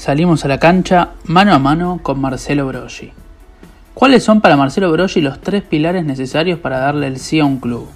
Salimos a la cancha mano a mano con Marcelo Broggi. ¿Cuáles son para Marcelo Broggi los tres pilares necesarios para darle el sí a un club?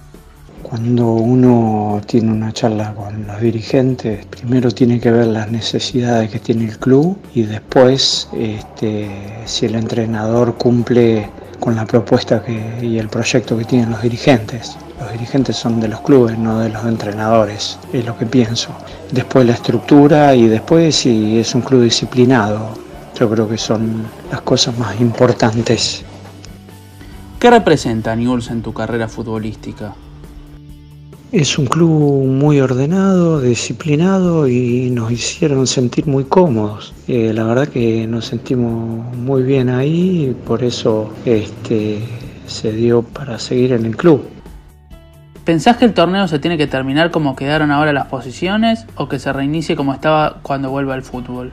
Cuando uno tiene una charla con los dirigentes, primero tiene que ver las necesidades que tiene el club y después este, si el entrenador cumple con la propuesta que, y el proyecto que tienen los dirigentes. Los dirigentes son de los clubes, no de los entrenadores, es lo que pienso. Después la estructura y después si es un club disciplinado. Yo creo que son las cosas más importantes. ¿Qué representa Newell's en tu carrera futbolística? Es un club muy ordenado, disciplinado y nos hicieron sentir muy cómodos. Eh, la verdad que nos sentimos muy bien ahí y por eso este, se dio para seguir en el club. ¿Pensás que el torneo se tiene que terminar como quedaron ahora las posiciones o que se reinicie como estaba cuando vuelva el fútbol?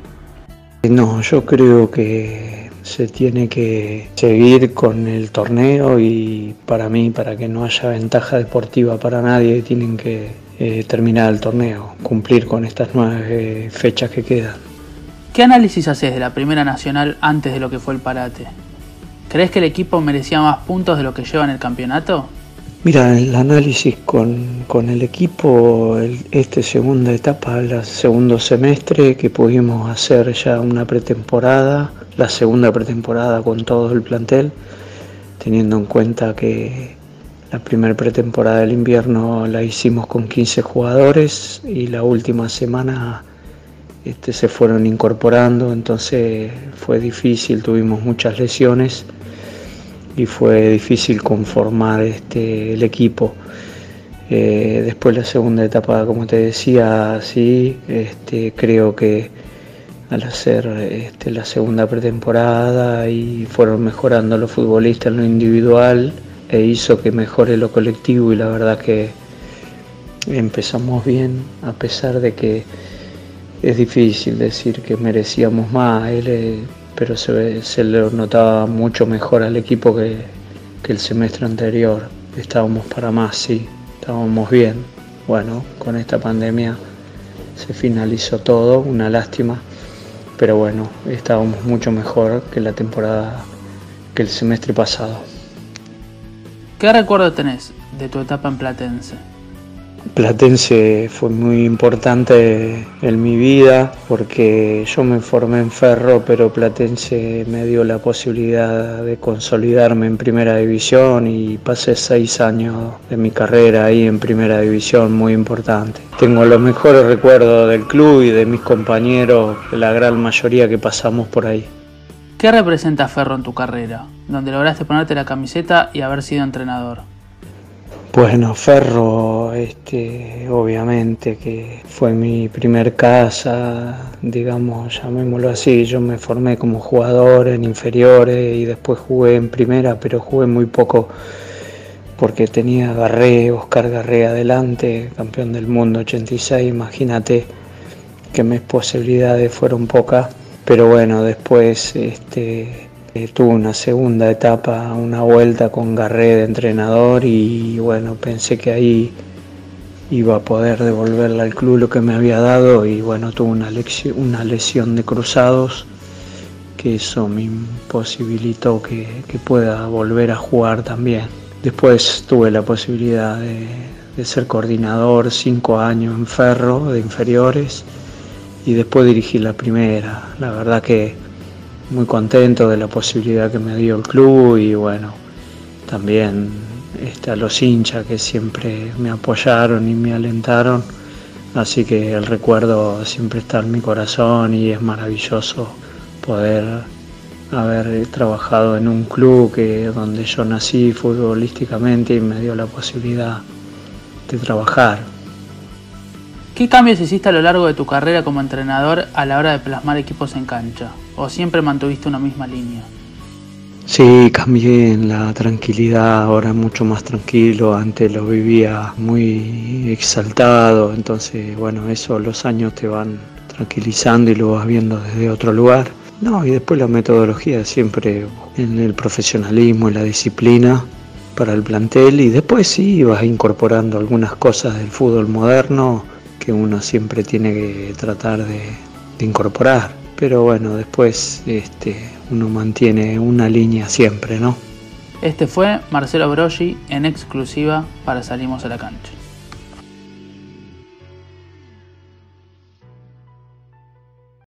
No, yo creo que se tiene que seguir con el torneo y para mí, para que no haya ventaja deportiva para nadie, tienen que eh, terminar el torneo, cumplir con estas nueve fechas que quedan. ¿Qué análisis haces de la Primera Nacional antes de lo que fue el parate? ¿Crees que el equipo merecía más puntos de lo que lleva en el campeonato? Mira, el análisis con, con el equipo, esta segunda etapa, el segundo semestre, que pudimos hacer ya una pretemporada, la segunda pretemporada con todo el plantel, teniendo en cuenta que la primera pretemporada del invierno la hicimos con 15 jugadores y la última semana este, se fueron incorporando, entonces fue difícil, tuvimos muchas lesiones y fue difícil conformar este, el equipo. Eh, después la segunda etapa, como te decía, sí, este, creo que al hacer este, la segunda pretemporada y fueron mejorando los futbolistas en lo individual e hizo que mejore lo colectivo y la verdad que empezamos bien a pesar de que es difícil decir que merecíamos más, pero se, se le notaba mucho mejor al equipo que, que el semestre anterior. Estábamos para más, sí, estábamos bien. Bueno, con esta pandemia se finalizó todo, una lástima pero bueno, estábamos mucho mejor que la temporada, que el semestre pasado. ¿Qué recuerdo tenés de tu etapa en Platense? Platense fue muy importante en mi vida porque yo me formé en Ferro, pero Platense me dio la posibilidad de consolidarme en Primera División y pasé seis años de mi carrera ahí en Primera División, muy importante. Tengo los mejores recuerdos del club y de mis compañeros, la gran mayoría que pasamos por ahí. ¿Qué representa Ferro en tu carrera, donde lograste ponerte la camiseta y haber sido entrenador? Bueno, Ferro, este, obviamente que fue mi primer casa, digamos, llamémoslo así. Yo me formé como jugador en inferiores y después jugué en primera, pero jugué muy poco porque tenía Garré, Oscar Garré adelante, campeón del mundo 86, imagínate que mis posibilidades fueron pocas, pero bueno, después este, eh, tuve una segunda etapa, una vuelta con Garré de entrenador y bueno, pensé que ahí iba a poder devolverle al club lo que me había dado y bueno, tuve una, lesión de cruzados que eso me imposibilitó que, pueda volver a jugar también. Después tuve la posibilidad de, de ser coordinador cinco años en Ferro de inferiores y después dirigir la primera. La verdad que muy contento de la posibilidad que me dio el club y bueno, también este, los hinchas que siempre me apoyaron y me alentaron. Así que el recuerdo siempre está en mi corazón y es maravilloso poder haber trabajado en un club que donde yo nací futbolísticamente y me dio la posibilidad de trabajar. ¿Qué cambios hiciste a lo largo de tu carrera como entrenador a la hora de plasmar equipos en cancha? ¿O siempre mantuviste una misma línea? Sí, cambié en la tranquilidad, ahora mucho más tranquilo, antes lo vivía muy exaltado, entonces bueno, eso los años te van tranquilizando y lo vas viendo desde otro lugar. No, y después la metodología siempre en el profesionalismo, en la disciplina para el plantel y después sí vas incorporando algunas cosas del fútbol moderno que uno siempre tiene que tratar de, incorporar. pero bueno, después este, uno mantiene una línea siempre, ¿no? Este fue Marcelo Broggi en exclusiva para Salimos a la Cancha.